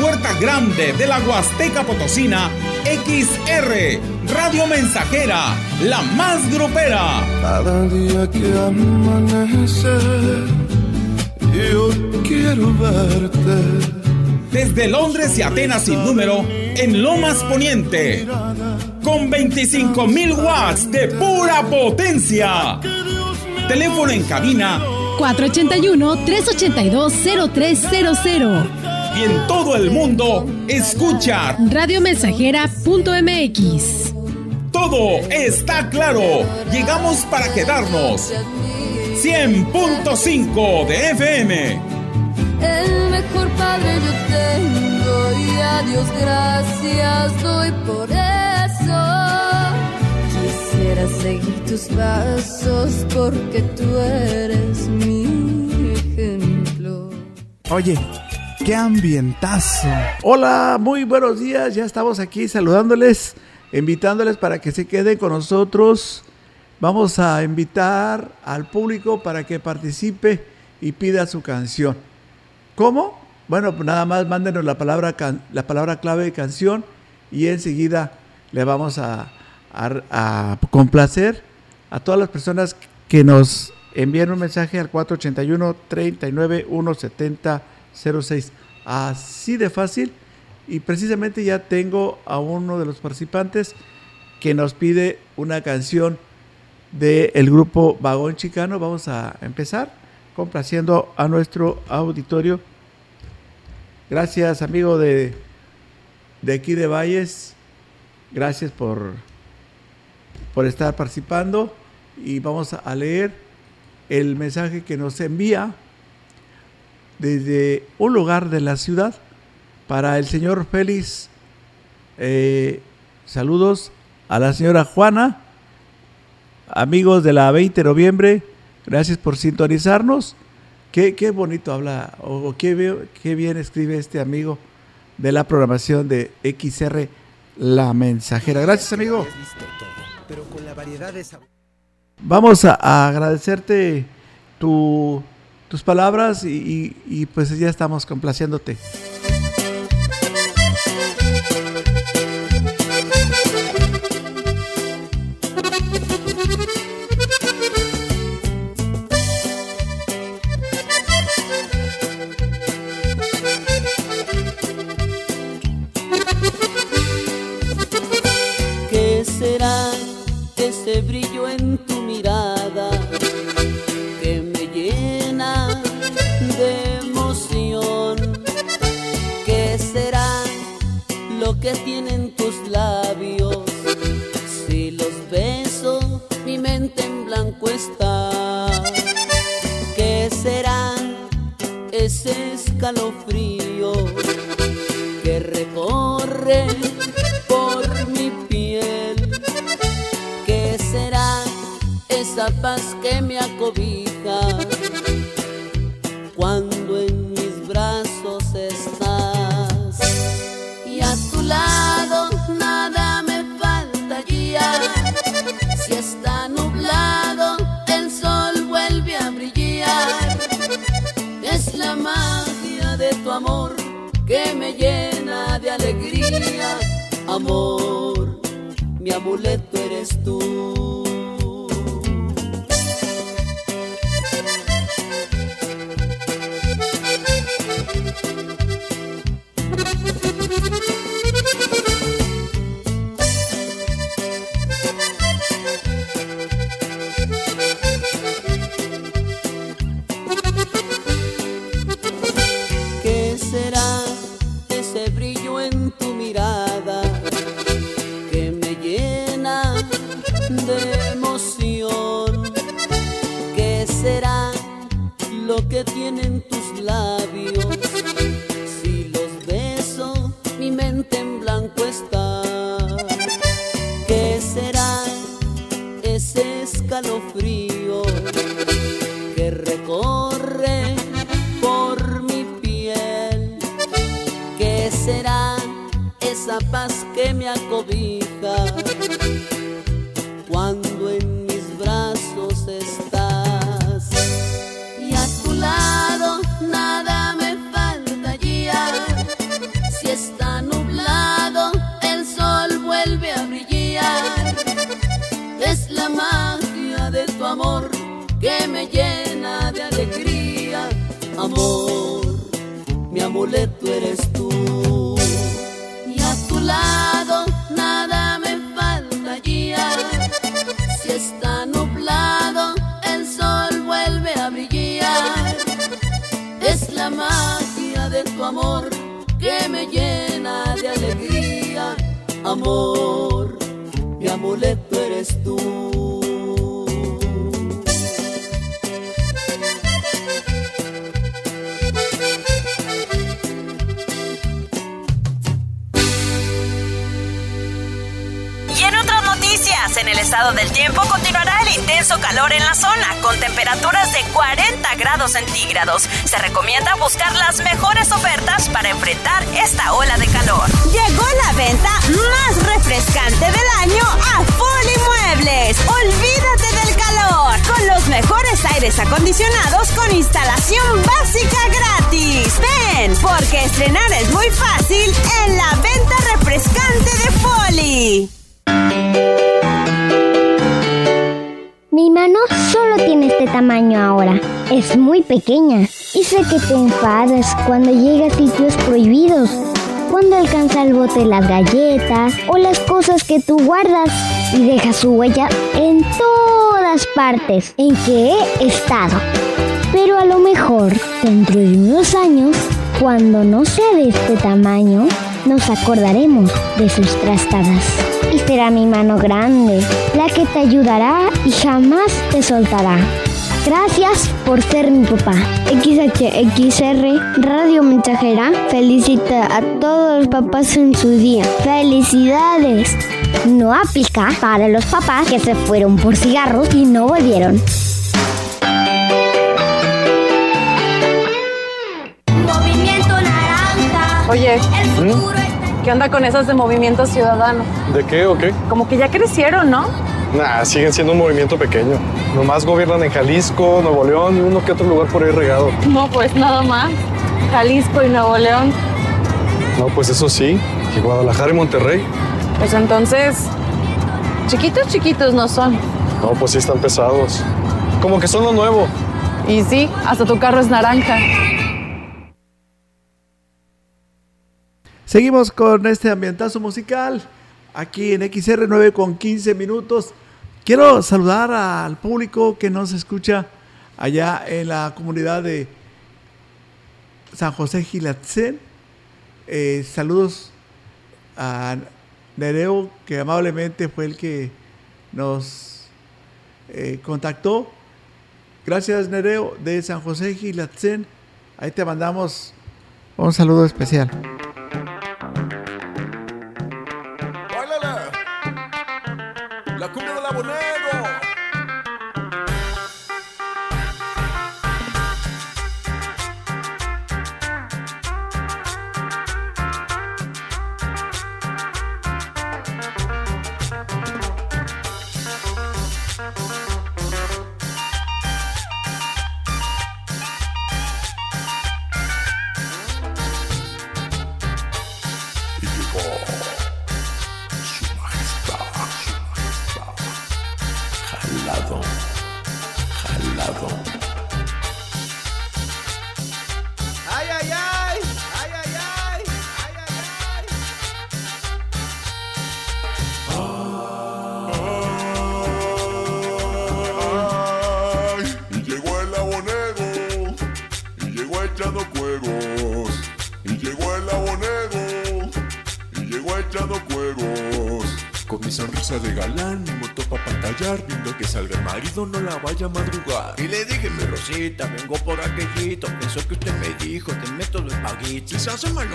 puerta grande de la Huasteca Potosina, XR, Radio Mensajera, la más grupera. Cada día que amanece, yo quiero verte. Desde Londres y Atenas sin número, en Lomas Poniente, con 25.000 watts de pura potencia. Teléfono en cabina 481-382-0300. Y en todo el mundo, escucha radiomensajera.mx. Todo está claro. Llegamos para quedarnos. 100.5 de FM. El mejor padre yo tengo y a Dios gracias doy por eso. Quisiera seguir tus pasos porque tú eres mi ejemplo. Oye, qué ambientazo. Hola, muy buenos días. Ya estamos aquí saludándoles, invitándoles para que se queden con nosotros. Vamos a invitar al público para que participe y pida su canción. ¿Cómo? Bueno, pues nada más mándenos la palabra, la palabra clave de canción y enseguida le vamos a, a, complacer a todas las personas que nos envíen un mensaje al 481 39 170 06. Así de fácil. Y precisamente ya tengo a uno de los participantes que nos pide una canción del grupo Vagón Chicano. Vamos a empezar complaciendo a nuestro auditorio. Gracias, amigo de, de aquí de Valles. Gracias por, por estar participando. Y vamos a leer el mensaje que nos envía desde un lugar de la ciudad para el señor Félix. Eh, saludos a la señora Juana, amigos de la 20 de noviembre, gracias por sintonizarnos. Qué, qué bonito habla, o qué, qué bien escribe este amigo de la programación de XR La Mensajera. Gracias, amigo. Vamos a agradecerte tu tus palabras y, pues ya estamos complaciéndote. será esa paz que me acobija cuando en mis brazos estás y a tu lado nada me falta ya si está nublado el sol vuelve a brillar. Es la magia de tu amor que me llena de alegría. Amor mi amuleto eres tú. Nada me faltaría. Si está nublado, el sol vuelve a brillar. Es la magia de tu amor que me llena de alegría. Amor, mi amuleto eres tú. Estado del tiempo continuará el intenso calor en la zona, con temperaturas de 40 grados centígrados. Se recomienda buscar las mejores ofertas para enfrentar esta ola de calor. Llegó la venta más refrescante del año a Fully Muebles. Olvídate del calor, con los mejores aires acondicionados con instalación básica gratis. Ven, porque estrenar es muy fácil en la venta tamaño ahora. Es muy pequeña. Y sé que te enfadas cuando llegas a sitios prohibidos. Cuando alcanza el bote las galletas o las cosas que tú guardas y dejas su huella en todas partes en que he estado. Pero a lo mejor, dentro de unos años, cuando no sea de este tamaño, nos acordaremos de sus trastadas. Y será mi mano grande, la que te ayudará y jamás te soltará. Gracias por ser mi papá. XHXR Radio Mensajera felicita a todos los papás en su día. ¡Felicidades! No aplica para los papás que se fueron por cigarros y no volvieron. Oye, ¿qué onda con esas de Movimiento Ciudadano? ¿De qué o qué? Como que ya crecieron, ¿no? Nah, siguen siendo un movimiento pequeño. Nomás gobiernan en Jalisco, Nuevo León y uno que otro lugar por ahí regado. No, pues nada más. Jalisco y Nuevo León. No, pues eso sí. Y Guadalajara y Monterrey. Pues entonces, chiquitos, chiquitos no son. No, pues sí están pesados. Como que son lo nuevo. Y sí, hasta tu carro es naranja. Seguimos con este ambientazo musical aquí en XR 9 con 15 minutos. Quiero saludar al público que nos escucha allá en la comunidad de San José Gilatzen. Eh, saludos a Nereo, que amablemente fue el que nos eh, contactó. Gracias, Nereo, de San José Gilatzen. Ahí te mandamos un saludo especial.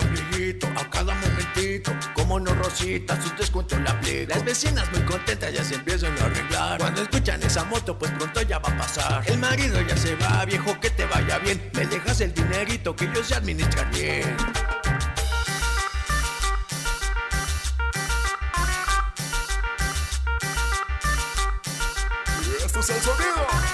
Viejito a cada momentito. Como no, Rosita, su descuento la aplico. Las vecinas muy contentas ya se empiezan a arreglar. Cuando escuchan esa moto, pues pronto ya va a pasar. El marido ya se va, viejo, que te vaya bien. Me dejas el dinerito que yo sé administrar bien. el sonido.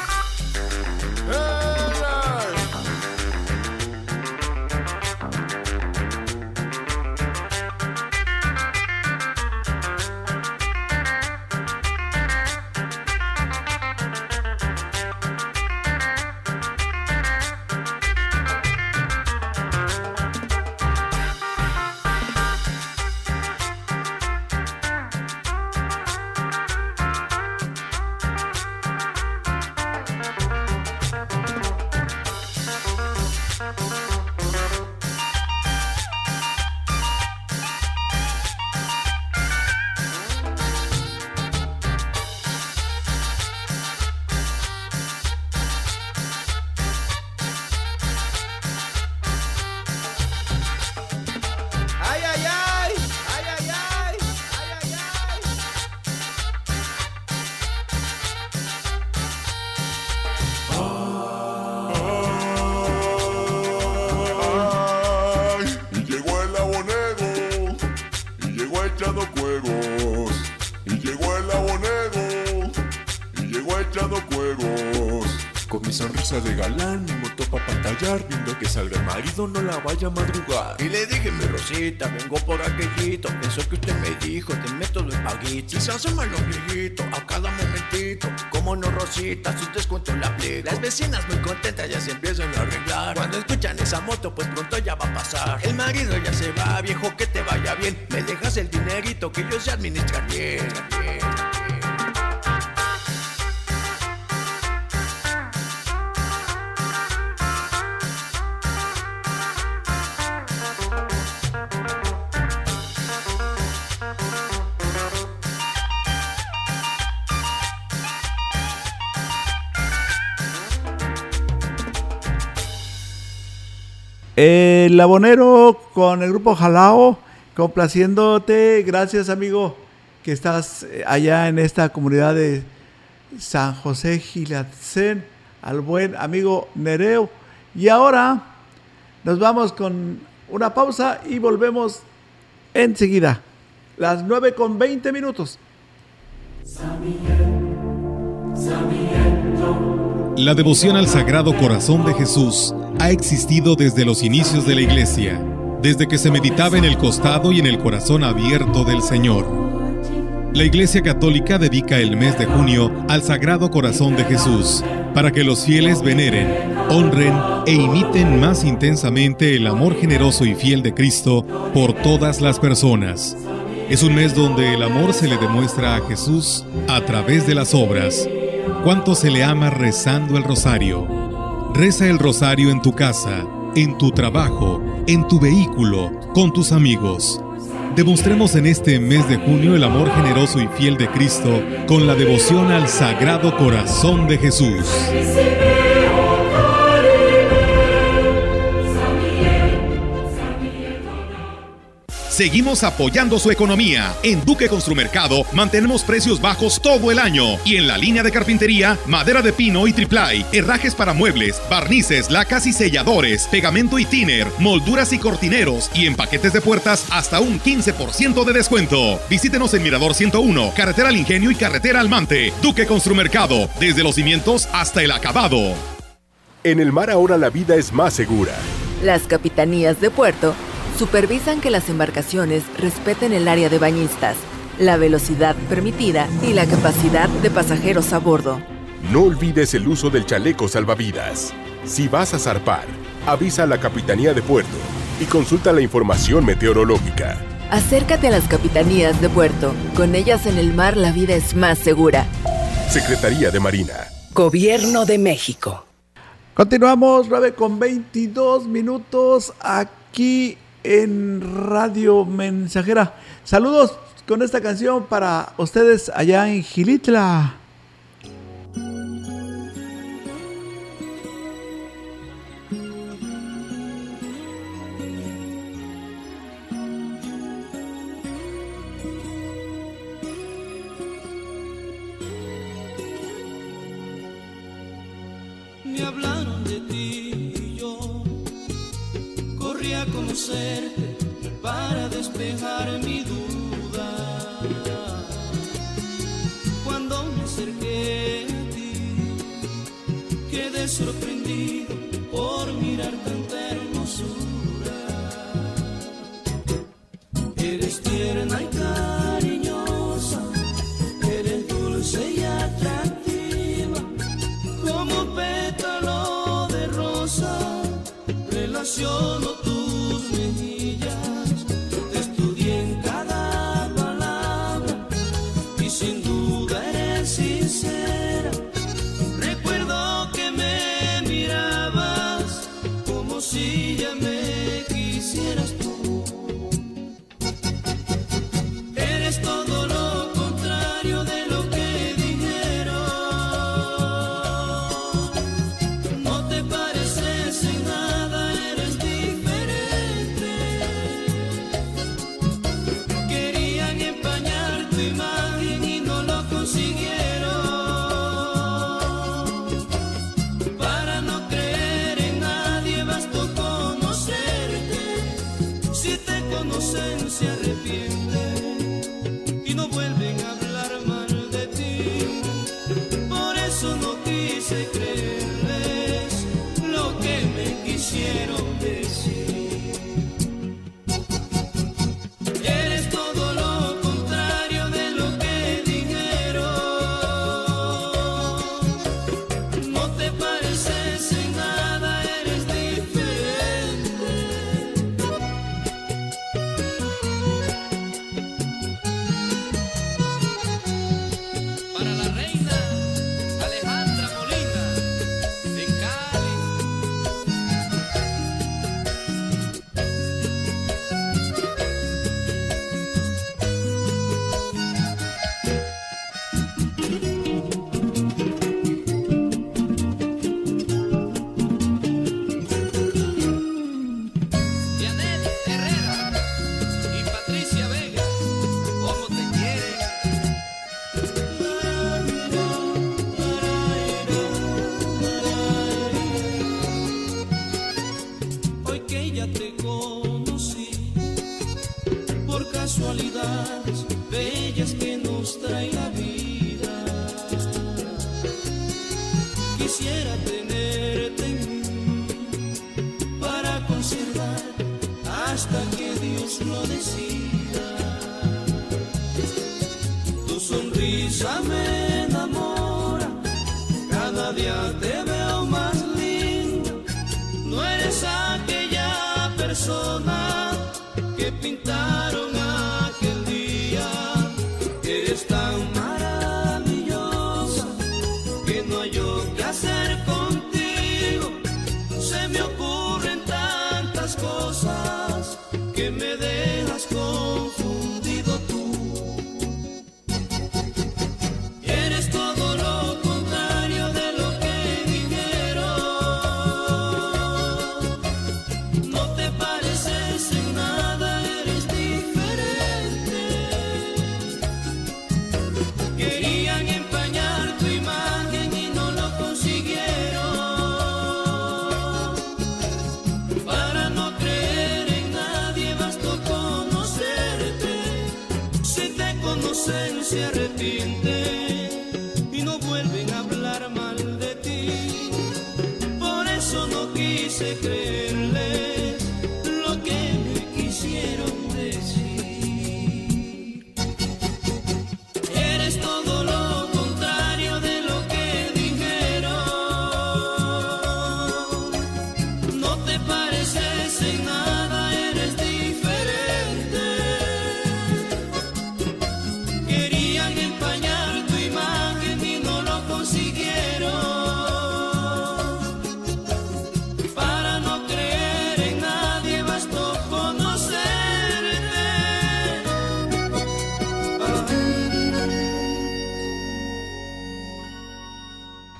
Con mi sonrisa de galán, mi moto pa' pantallar, viendo que salga el marido, no la vaya a madrugar. Y le dije, mi Rosita, vengo por aquellito. Eso que usted me dijo, te meto los paguitos. Y se hace mal viejitos a cada momentito. Como no, Rosita, sus descuentos la aplico. Las vecinas muy contentas ya se empiezan a arreglar. Cuando escuchan esa moto, pues pronto ya va a pasar. El marido ya se va, viejo, que te vaya bien. Me dejas el dinerito que yo sé administrar bien. bien. El abonero con el grupo Jalao, complaciéndote. Gracias, amigo, que estás eh, allá en esta comunidad de San José Gilatzen, al buen amigo Nereo. Y ahora nos vamos con una pausa y volvemos enseguida. Las 9 con 20 minutos. La devoción al Sagrado Corazón de Jesús ha existido desde los inicios de la Iglesia, desde que se meditaba en el costado y en el corazón abierto del Señor. La Iglesia Católica dedica el mes de junio al Sagrado Corazón de Jesús, para que los fieles veneren, honren e imiten más intensamente el amor generoso y fiel de Cristo por todas las personas. Es un mes donde el amor se le demuestra a Jesús a través de las obras. ¿Cuánto se le ama rezando el rosario? Reza el rosario en tu casa, en tu trabajo, en tu vehículo, con tus amigos. Demostremos en este mes de junio el amor generoso y fiel de Cristo con la devoción al Sagrado Corazón de Jesús. Seguimos apoyando su economía. En Duque Construmercado mantenemos precios bajos todo el año. Y en la línea de carpintería, madera de pino y triplay, herrajes para muebles, barnices, lacas y selladores, pegamento y tiner, molduras y cortineros. Y en paquetes de puertas hasta un 15% de descuento. Visítenos en Mirador 101, Carretera al Ingenio y Carretera Almante. Duque Construmercado, desde los cimientos hasta el acabado. En el mar ahora la vida es más segura. Las capitanías de puerto supervisan que las embarcaciones respeten el área de bañistas, la velocidad permitida y la capacidad de pasajeros a bordo. No olvides el uso del chaleco salvavidas. Si vas a zarpar, avisa a la Capitanía de Puerto y consulta la información meteorológica. Acércate a las capitanías de puerto. Con ellas en el mar la vida es más segura. Secretaría de Marina. Gobierno de México. Continuamos, 9 con 22 minutos aquí en Radio Mensajera. Saludos con esta canción para ustedes allá en Gilitla. 神仙 sonrisa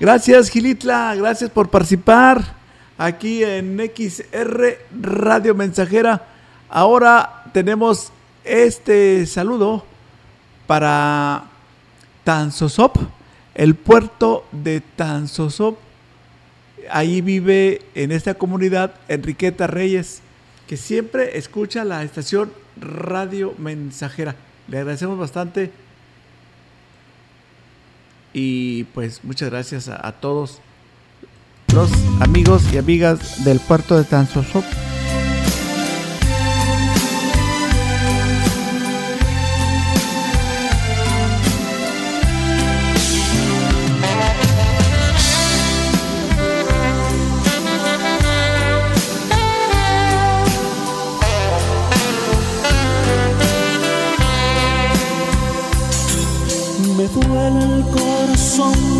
Gracias, Gilitla. Gracias por participar aquí en XR Radio Mensajera. Ahora tenemos este saludo para Tanzosop, el puerto de Tanzosop. Ahí vive en esta comunidad Enriqueta Reyes, que siempre escucha la estación Radio Mensajera. Le agradecemos bastante y pues muchas gracias a, todos los amigos y amigas del puerto de Tanzosop.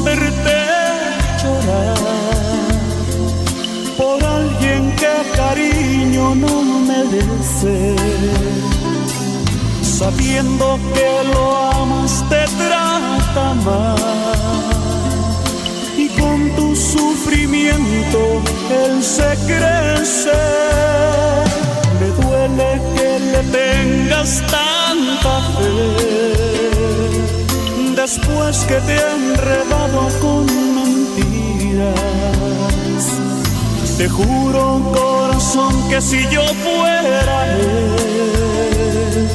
Verte llorar por alguien que cariño no merece. Sabiendo que lo amas te trata mal y con tu sufrimiento él se crece. Me duele que le tengas tanta después que te he enredado con mentiras. Te juro, corazón, que si yo fuera él,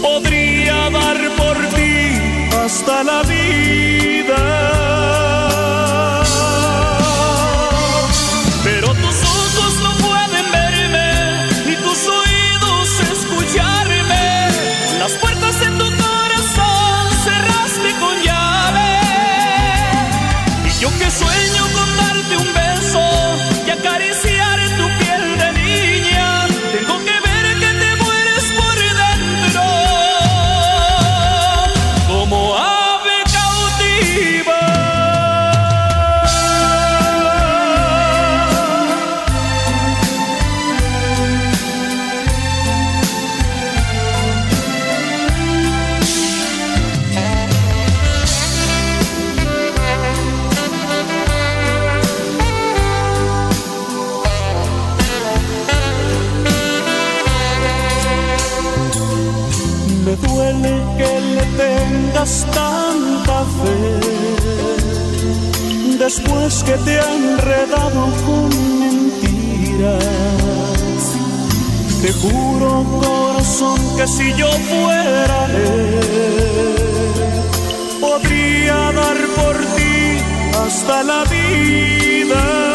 podría dar por ti hasta la vida. Tengas tanta fe después que te han enredado con mentiras. Te juro, corazón, que si yo fuera él, podría dar por ti hasta la vida.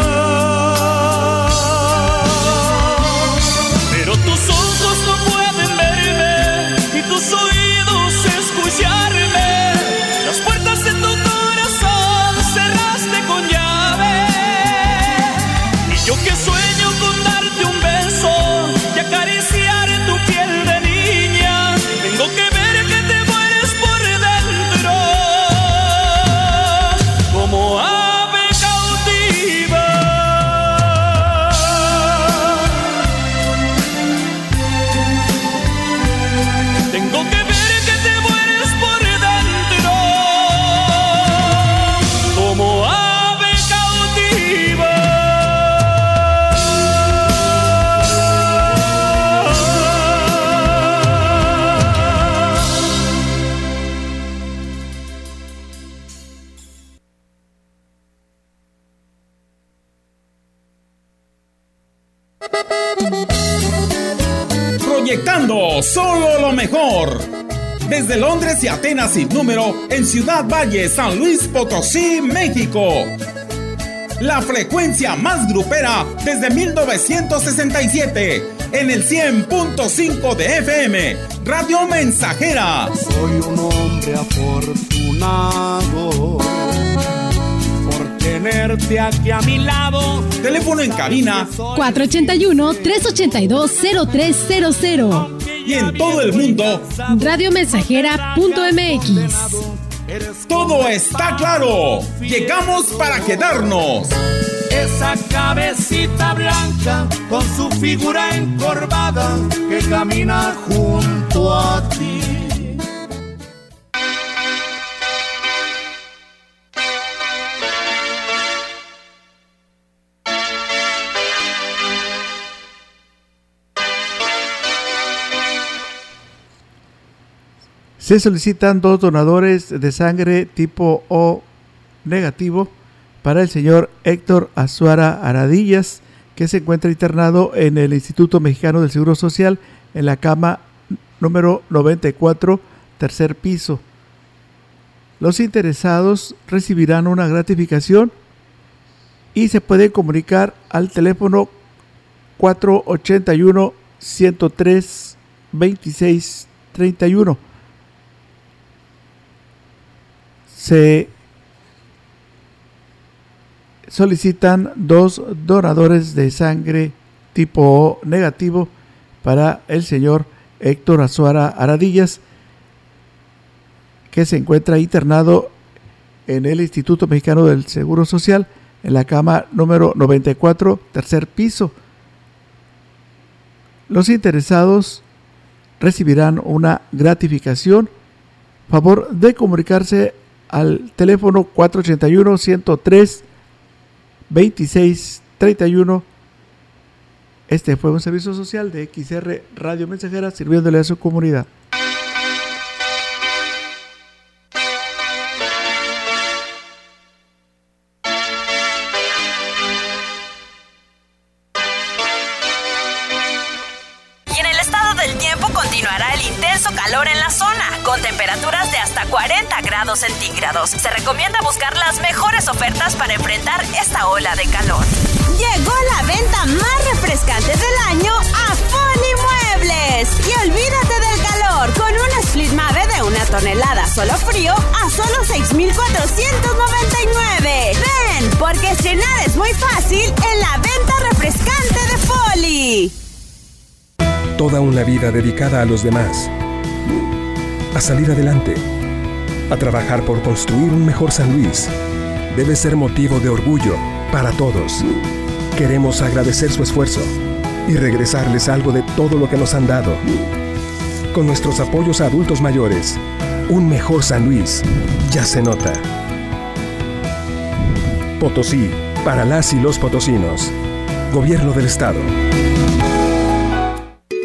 En Ciudad Valle, San Luis Potosí, México. La frecuencia más grupera desde 1967 en el 100.5 de FM, Radio Mensajera. Soy un hombre afortunado por tenerte aquí a mi lado. Teléfono en cabina 481-382-0300. Y en todo el mundo. Radiomensajera.mx. Todo está claro. Llegamos para quedarnos. Esa cabecita blanca con su figura encorvada que camina junto a ti. Se solicitan dos donadores de sangre tipo O negativo para el señor Héctor Azuara Aradillas, que se encuentra internado en el Instituto Mexicano del Seguro Social en la cama número 94, tercer piso. Los interesados recibirán una gratificación y se pueden comunicar al teléfono 481 103 26 31. Se solicitan dos donadores de sangre tipo O negativo para el señor Héctor Azuara Aradillas, que se encuentra internado en el Instituto Mexicano del Seguro Social, en la cama número 94, tercer piso. Los interesados recibirán una gratificación. Favor de comunicarse al teléfono 481 103 2631. Este fue un servicio social de XR Radio Mensajera sirviéndole a su comunidad. Grados. Se recomienda buscar las mejores ofertas para enfrentar esta ola de calor. Llegó la venta más refrescante del año a Foli Muebles. Y olvídate del calor. calor con una Split Mave de una tonelada solo frío a solo 6,499. Ven, porque cenar es muy fácil en la venta refrescante de Foli. Toda una vida dedicada a los demás. A salir adelante. A trabajar por construir un mejor San Luis. Debe ser motivo de orgullo para todos. Queremos agradecer su esfuerzo y regresarles algo de todo lo que nos han dado. Con nuestros apoyos a adultos mayores, un mejor San Luis ya se nota. Potosí, para las y los potosinos. Gobierno del Estado.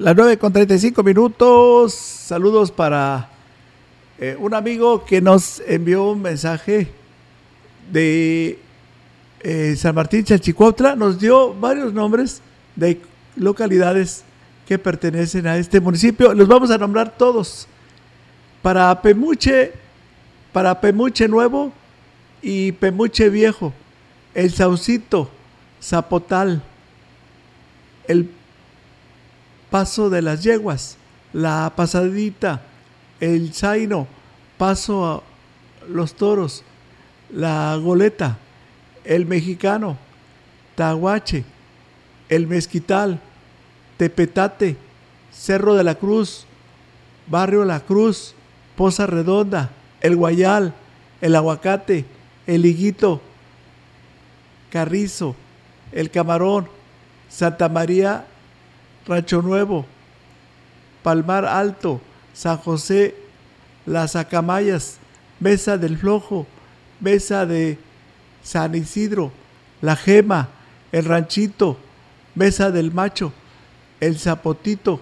Las 9 con 35 minutos. Saludos para eh, un amigo que nos envió un mensaje de eh, San Martín Chalchicuautla. Nos dio varios nombres de localidades que pertenecen a este municipio. Los vamos a nombrar todos. Para Pemuche, para Pemuche Nuevo y Pemuche Viejo, El Saucito, Zapotal, el Paso de las Yeguas, La Pasadita, El Zaino, Paso a los Toros, La Goleta, El Mexicano, Tahuache, El Mezquital, Tepetate, Cerro de la Cruz, Barrio La Cruz, Poza Redonda, El Guayal, El Aguacate, El Higuito, Carrizo, El Camarón, Santa María Rancho Nuevo, Palmar Alto, San José, Las Acamayas, Mesa del Flojo, Mesa de San Isidro, La Gema, El Ranchito, Mesa del Macho, El Zapotito,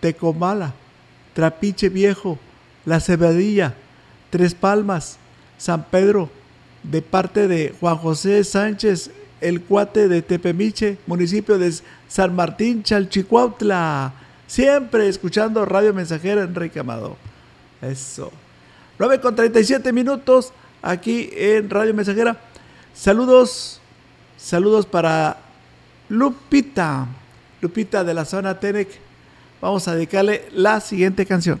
Tecomala, Trapiche Viejo, La Cebadilla, Tres Palmas, San Pedro, de parte de Juan José Sánchez, el cuate de Tepemiche, municipio de San Martín, Chalchicuautla. Siempre escuchando Radio Mensajera Enrique Amado. Eso. 9 con 37 minutos aquí en Radio Mensajera. Saludos, saludos para Lupita, Lupita de la zona Tenec. Vamos a dedicarle la siguiente canción.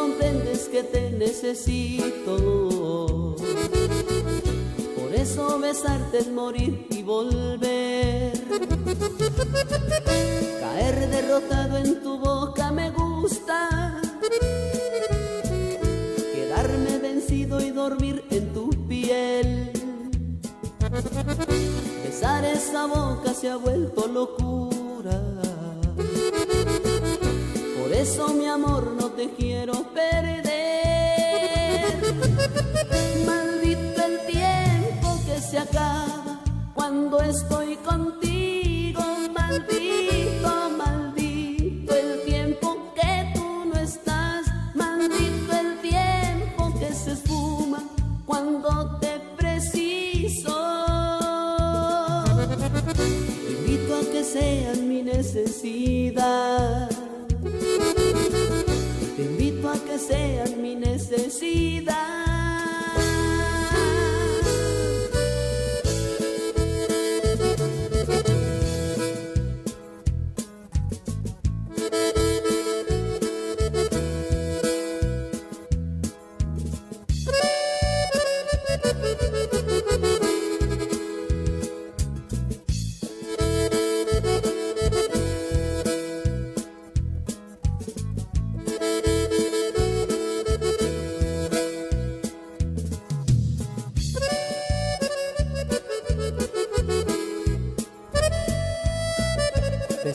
Comprendes que te necesito. Por eso besarte es morir y volver. Caer derrotado en tu boca me gusta. Quedarme vencido y dormir en tu piel. Besar esa boca se ha vuelto locura. Eso mi amor no te quiero perder. Maldito el tiempo que se acaba cuando estoy contigo.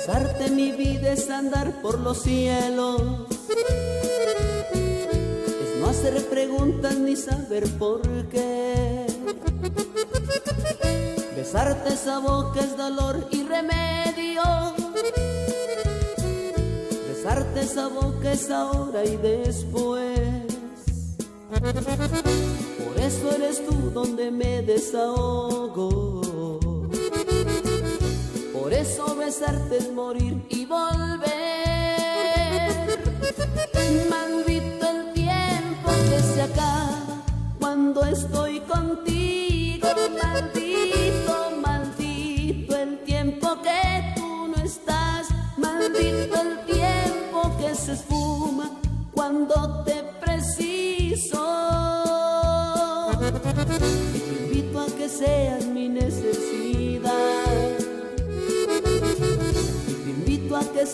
Besarte mi vida es andar por los cielos. Es no hacer preguntas ni saber por qué. Besarte esa boca es dolor y remedio. Besarte esa boca es ahora y después. Por eso eres tú donde me desahogo. Por eso besarte es morir y volver. Maldito el tiempo que se acaba cuando estoy contigo.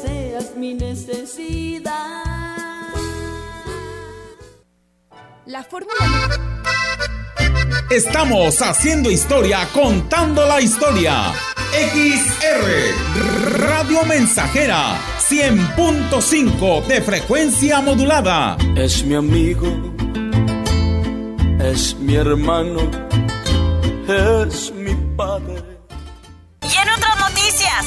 Seas mi necesidad. La fórmula. Estamos haciendo historia, contando la historia. XR Radio Mensajera 100.5 de frecuencia modulada. Es mi amigo, es mi hermano, es mi padre.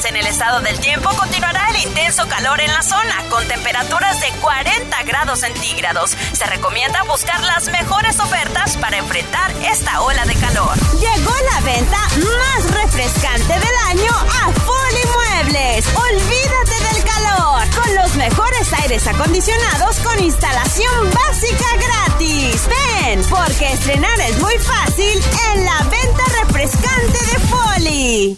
En el estado del tiempo continuará el intenso calor en la zona, con temperaturas de 40 grados centígrados. Se recomienda buscar las mejores ofertas para enfrentar esta ola de calor. Llegó la venta más refrescante del año a Foli Muebles. Olvídate del calor con los mejores aires acondicionados con instalación básica gratis. Ven, porque estrenar es muy fácil en la venta refrescante de Foli.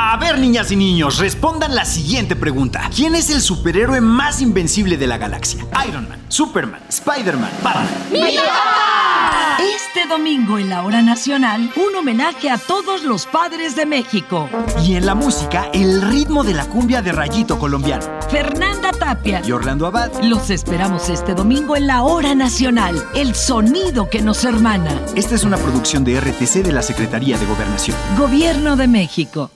A ver, niñas y niños, respondan la siguiente pregunta. ¿Quién es el superhéroe más invencible de la galaxia? Iron Man, Superman, Spider-Man, Batman. Este domingo en la hora nacional, un homenaje a todos los padres de México. Y en la música, el ritmo de la cumbia de rayito colombiano. Fernanda Tapia Y Orlando Abad. Los esperamos este domingo en la hora nacional, el sonido que nos hermana. Esta es una producción de RTC de la Secretaría de Gobernación. Gobierno de México.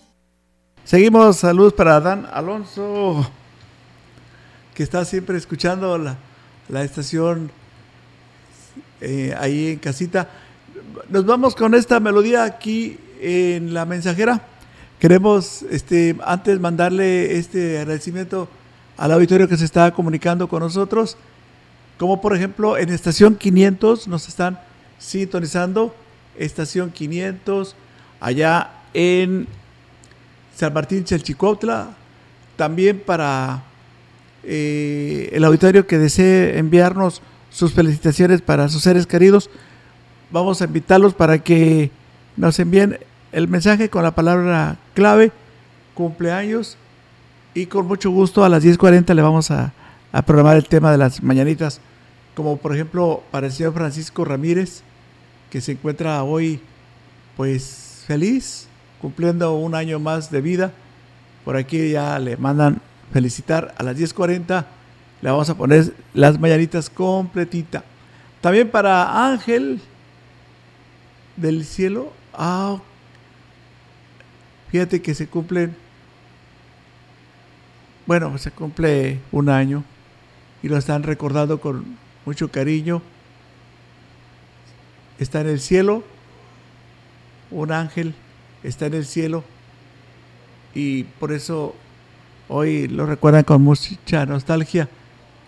Seguimos, saludos para Dan Alonso, que está siempre escuchando la, la estación eh, ahí en casita. Nos vamos con esta melodía aquí en la mensajera. Queremos este, antes mandarle este agradecimiento al auditorio que se está comunicando con nosotros, como por ejemplo en estación 500 nos están sintonizando, estación 500 allá en San Martín Chalchicuautla, también para eh, el auditorio que desee enviarnos sus felicitaciones para sus seres queridos, vamos a invitarlos para que nos envíen el mensaje con la palabra clave, cumpleaños, y con mucho gusto a las 10.40 le vamos a, a programar el tema de las mañanitas, como por ejemplo para el señor Francisco Ramírez, que se encuentra hoy pues feliz, cumpliendo un año más de vida. Por aquí ya le mandan felicitar a las 10.40. Le vamos a poner las mañanitas completita. También para Ángel del cielo. Ah, Fíjate que se cumplen, bueno, se cumple un año y lo están recordando con mucho cariño. Está en el cielo, un ángel está en el cielo y por eso hoy lo recuerdan con mucha nostalgia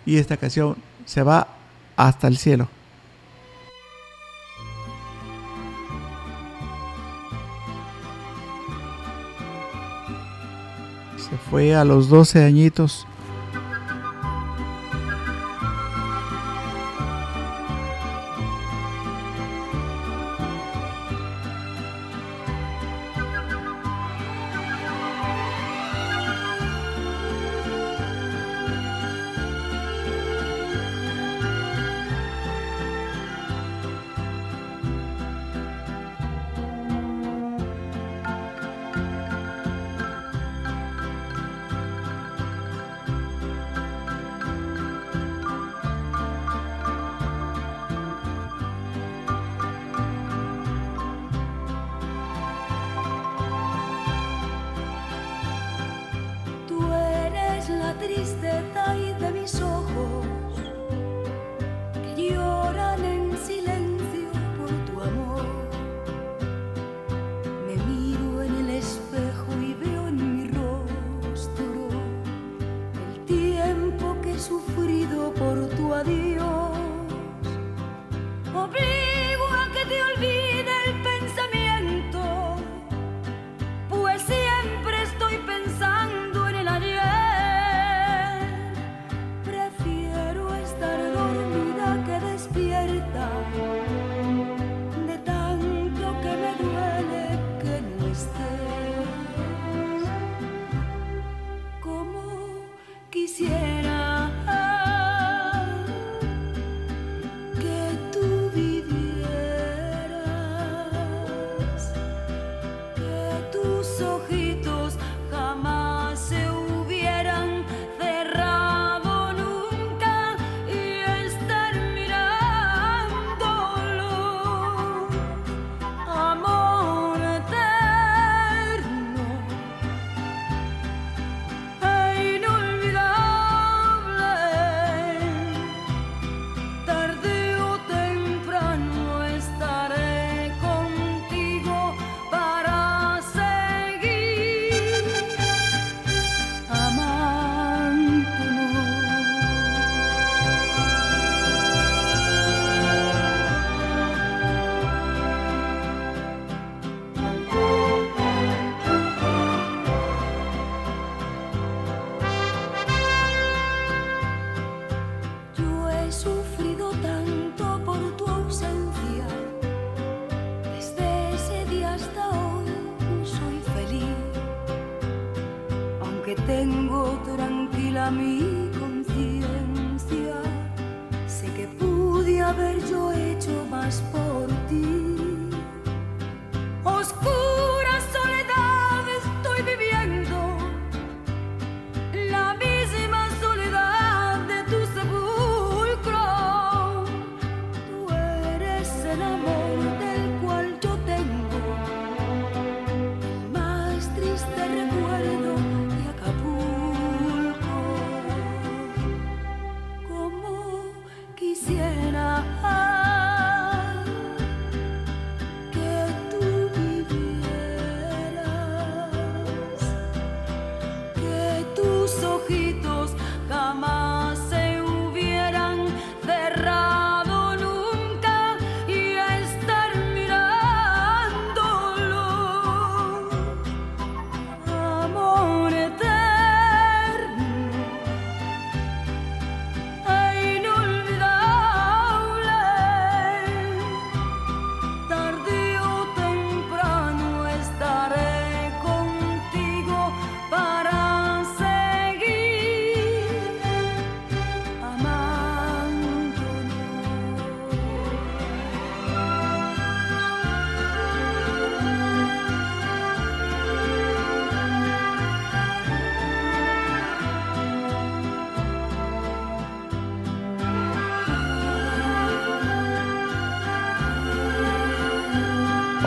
y esta canción se va hasta el cielo. Se fue a los 12 añitos.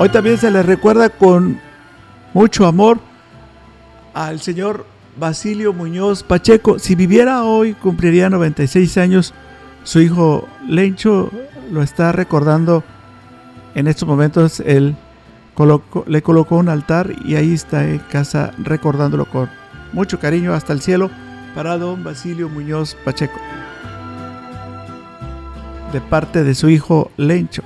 Hoy también se les recuerda con mucho amor al señor Basilio Muñoz Pacheco. Si viviera hoy, cumpliría 96 años. Su hijo Lencho lo está recordando en estos momentos. Él le colocó un altar y ahí está en casa recordándolo con mucho cariño hasta el cielo para don Basilio Muñoz Pacheco. De parte de su hijo Lencho.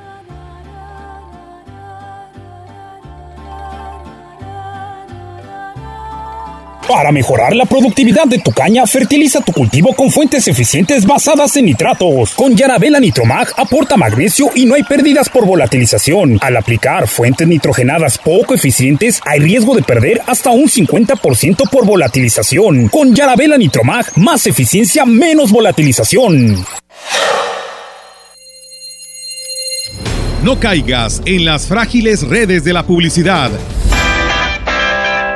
Para mejorar la productividad de tu caña, fertiliza tu cultivo con fuentes eficientes basadas en nitratos. Con Yarabela Nitromag aporta magnesio y no hay pérdidas por volatilización. Al aplicar fuentes nitrogenadas poco eficientes, hay riesgo de perder hasta un 50% por volatilización. Con Yarabela Nitromag, más eficiencia, menos volatilización. No caigas en las frágiles redes de la publicidad.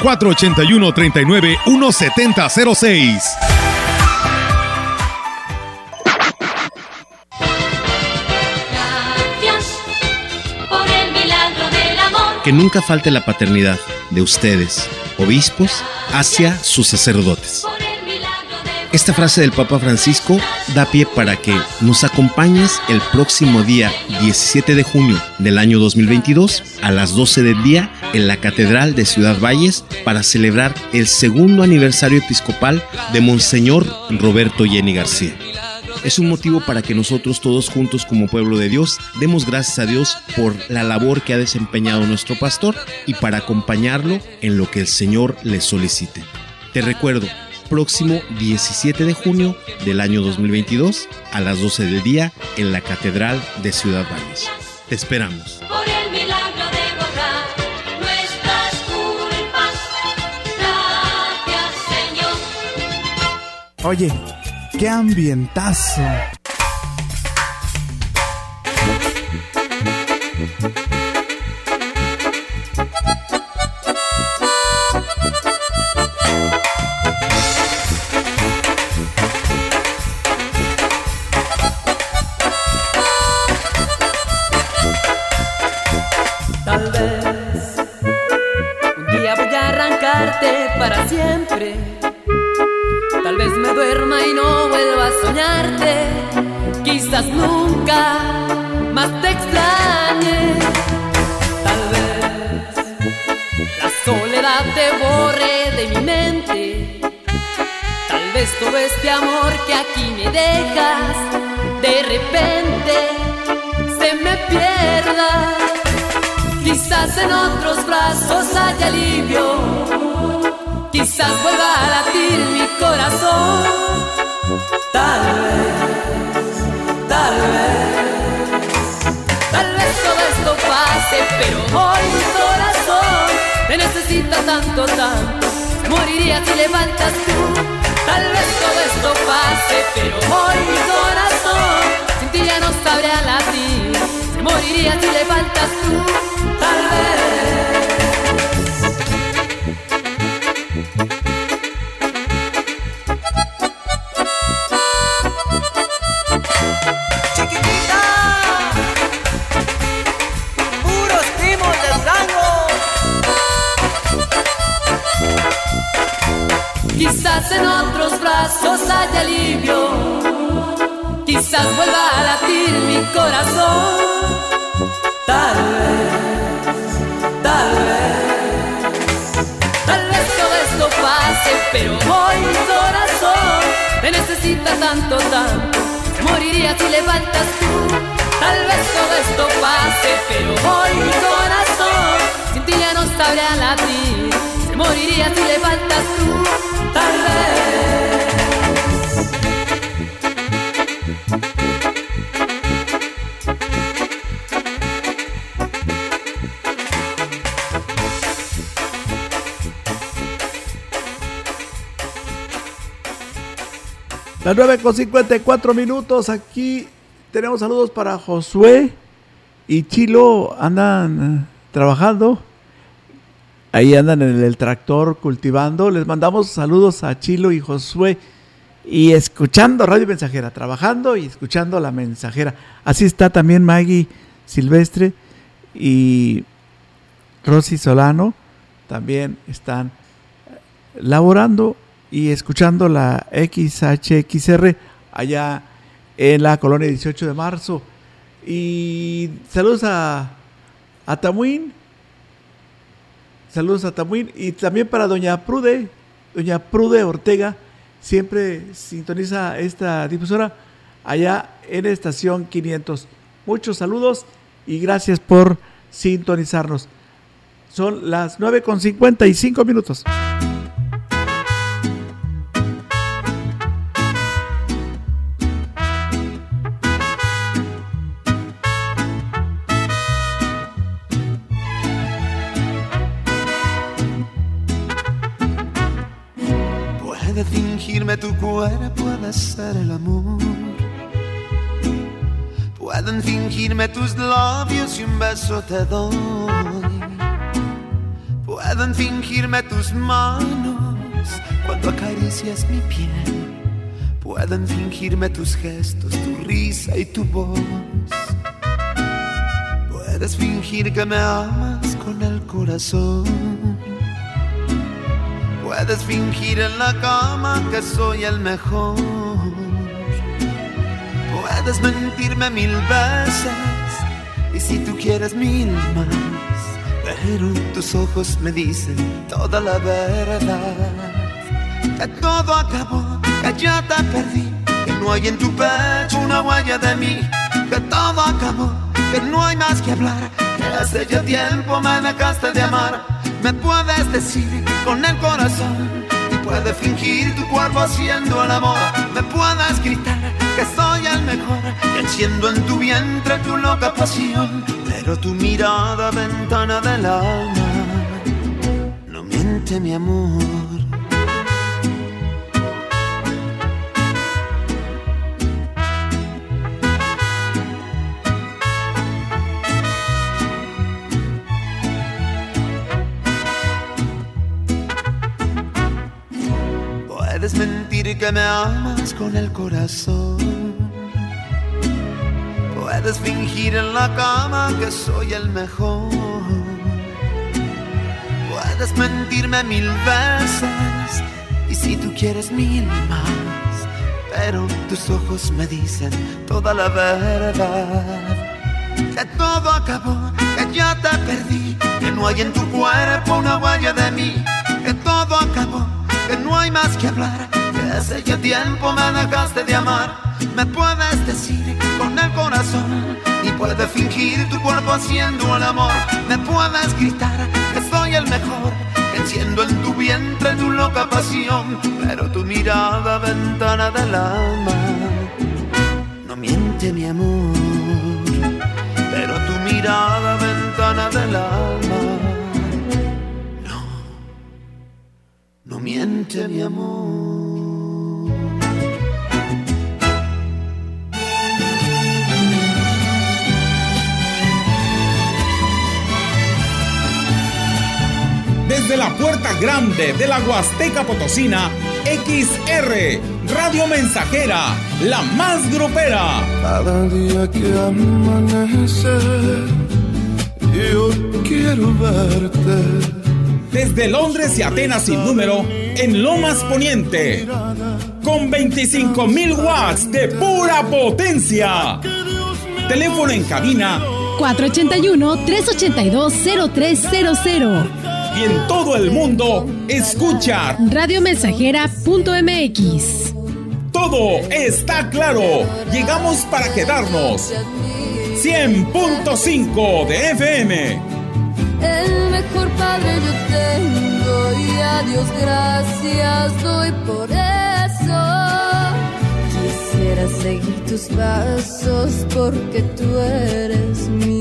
481 39 17006. por el milagro del amor. Que nunca falte la paternidad de ustedes, obispos, hacia sus sacerdotes. Esta frase del Papa Francisco da pie para que nos acompañes el próximo día 17 de junio del año 2022 a las 12 del día en la Catedral de Ciudad Valles para celebrar el segundo aniversario episcopal de Monseñor Roberto Jenny García. Es un motivo para que nosotros todos juntos como pueblo de Dios demos gracias a Dios por la labor que ha desempeñado nuestro pastor y para acompañarlo en lo que el Señor le solicite. Te recuerdo, próximo 17 de junio del año 2022 a las 12 del día en la Catedral de Ciudad Valles. Te esperamos. Oye, qué ambientazo. Necesita tanto, tanto. Moriría si levantas tú. Tal vez todo esto pase, pero hoy mi corazón sin ti ya no sabría latir. Se moriría si levantas tú. Tal vez. Necesita tanto, tanto. Moriría si levantas tú. Tal vez todo esto pase, pero hoy mi corazón sin ti ya no sabría latir. Moriría si levantas tú. Tal vez. Las 9 con 54 minutos. Aquí tenemos saludos para Josué y Chilo. Andan eh, trabajando. Ahí andan en el tractor cultivando. Les mandamos saludos a Chilo y Josué. Y escuchando Radio Mensajera, trabajando y escuchando la mensajera. Así está también Maggie Silvestre y Rosy Solano. También están laborando y escuchando la XHXR allá en la colonia 18 de marzo. Y saludos a, a Tamuín. Saludos a Tamuín. Y también para Doña Prude, Doña Prude Ortega, siempre sintoniza esta difusora allá en estación 500. Muchos saludos y gracias por sintonizarnos. Son las 9 con 55 minutos. Fingirme tu cuerpo, puede ser el amor. Pueden fingirme tus labios y un beso te doy. Pueden fingirme tus manos cuando acaricias mi piel. Pueden fingirme tus gestos, tu risa y tu voz. Puedes fingir que me amas con el corazón. Puedes fingir en la cama que soy el mejor. Puedes mentirme mil veces y si tú quieres mil más. Pero tus ojos me dicen toda la verdad. Que todo acabó, que ya te perdí. Que no hay en tu pecho una huella de mí. Que todo acabó, que no hay más que hablar. Que hace ya tiempo me dejaste de amar. Me puedes decir con el corazón y puedes fingir tu cuerpo haciendo el amor. Me puedes gritar que soy el mejor, enciendo en tu vientre tu loca pasión. Pero tu mirada, ventana del alma, no miente mi amor. Que me amas con el corazón. Puedes fingir en la cama que soy el mejor. Puedes mentirme mil veces y si tú quieres mil más. Pero tus ojos me dicen toda la verdad. Que todo acabó, que ya te perdí. Que no hay en tu cuerpo una huella de mí. Que todo acabó que no hay más que hablar, hace ya tiempo me dejaste de amar. Me puedes decir con el corazón y puedes fingir tu cuerpo haciendo el amor. Me puedes gritar que soy el mejor, enciendo en tu vientre tu loca pasión. Pero tu mirada, ventana del alma, no miente mi amor. Pero tu mirada, ventana del alma. no miente mi amor. Desde la puerta grande de la Huasteca Potosina, XR, Radio Mensajera, la más grupera. Cada día que amanece, yo quiero verte. Desde Londres y Atenas sin número, en Lomas Poniente. Con 25.000 watts de pura potencia. Teléfono en cabina 481-382-0300. Y en todo el mundo, escucha. Radiomensajera.mx. Todo está claro. Llegamos para quedarnos. 100.5 de FM. El mejor padre yo tengo y a Dios gracias doy por eso. Quisiera seguir tus pasos porque tú eres mi